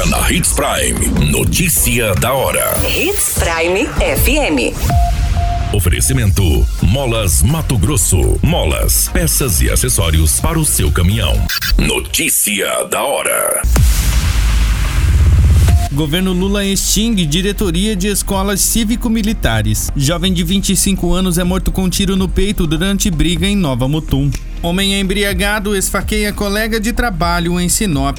Agora na Hits Prime. Notícia da hora. Hits Prime FM. Oferecimento: Molas Mato Grosso. Molas, peças e acessórios para o seu caminhão. Notícia da hora. Governo Lula extingue diretoria de escolas cívico-militares. Jovem de 25 anos é morto com tiro no peito durante briga em Nova Mutum. Homem embriagado esfaqueia colega de trabalho em Sinop.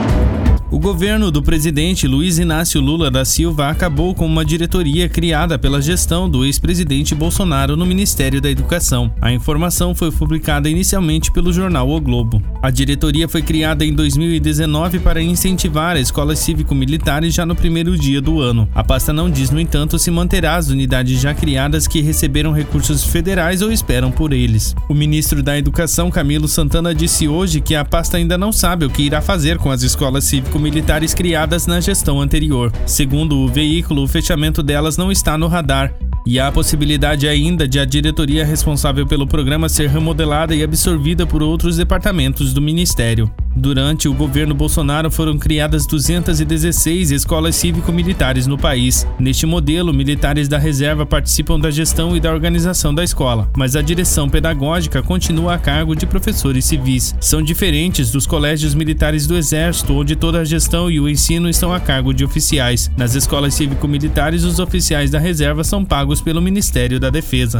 Governo do presidente Luiz Inácio Lula da Silva acabou com uma diretoria criada pela gestão do ex-presidente Bolsonaro no Ministério da Educação. A informação foi publicada inicialmente pelo jornal O Globo. A diretoria foi criada em 2019 para incentivar escolas cívico-militares já no primeiro dia do ano. A pasta não diz, no entanto, se manterá as unidades já criadas que receberam recursos federais ou esperam por eles. O ministro da Educação, Camilo Santana, disse hoje que a pasta ainda não sabe o que irá fazer com as escolas cívico militares criadas na gestão anterior. Segundo o veículo, o fechamento delas não está no radar e há a possibilidade ainda de a diretoria responsável pelo programa ser remodelada e absorvida por outros departamentos do Ministério. Durante o governo Bolsonaro foram criadas 216 escolas cívico-militares no país. Neste modelo, militares da reserva participam da gestão e da organização da escola, mas a direção pedagógica continua a cargo de professores civis. São diferentes dos colégios militares do Exército, onde toda a gestão e o ensino estão a cargo de oficiais. Nas escolas cívico-militares, os oficiais da reserva são pagos pelo Ministério da Defesa.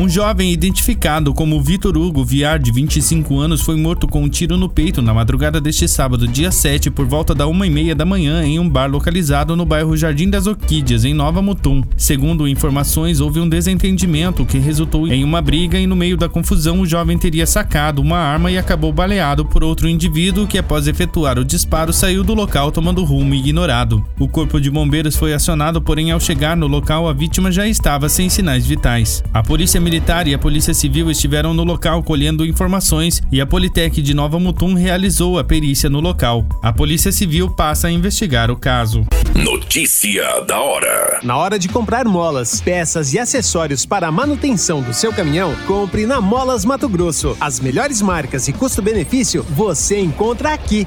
Um jovem identificado como Vitor Hugo Viar, de 25 anos, foi morto com um tiro no peito na madrugada deste sábado, dia 7, por volta da uma e meia da manhã, em um bar localizado no bairro Jardim das Orquídeas, em Nova Mutum. Segundo informações, houve um desentendimento que resultou em uma briga e no meio da confusão o jovem teria sacado uma arma e acabou baleado por outro indivíduo que, após efetuar o disparo, saiu do local tomando rumo ignorado. O corpo de bombeiros foi acionado, porém, ao chegar no local, a vítima já estava sem sinais vitais. A polícia Militar e a Polícia Civil estiveram no local colhendo informações e a Politec de Nova Mutum realizou a perícia no local. A Polícia Civil passa a investigar o caso. Notícia da hora. Na hora de comprar molas, peças e acessórios para a manutenção do seu caminhão, compre na Molas Mato Grosso. As melhores marcas e custo-benefício você encontra aqui.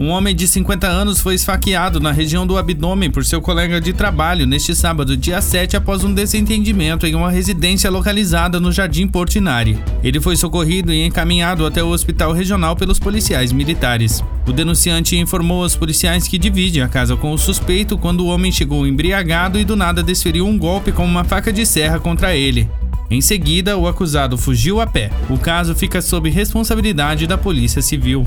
Um homem de 50 anos foi esfaqueado na região do abdômen por seu colega de trabalho neste sábado, dia 7, após um desentendimento em uma residência localizada no Jardim Portinari. Ele foi socorrido e encaminhado até o hospital regional pelos policiais militares. O denunciante informou aos policiais que divide a casa com o suspeito quando o homem chegou embriagado e do nada desferiu um golpe com uma faca de serra contra ele. Em seguida, o acusado fugiu a pé. O caso fica sob responsabilidade da Polícia Civil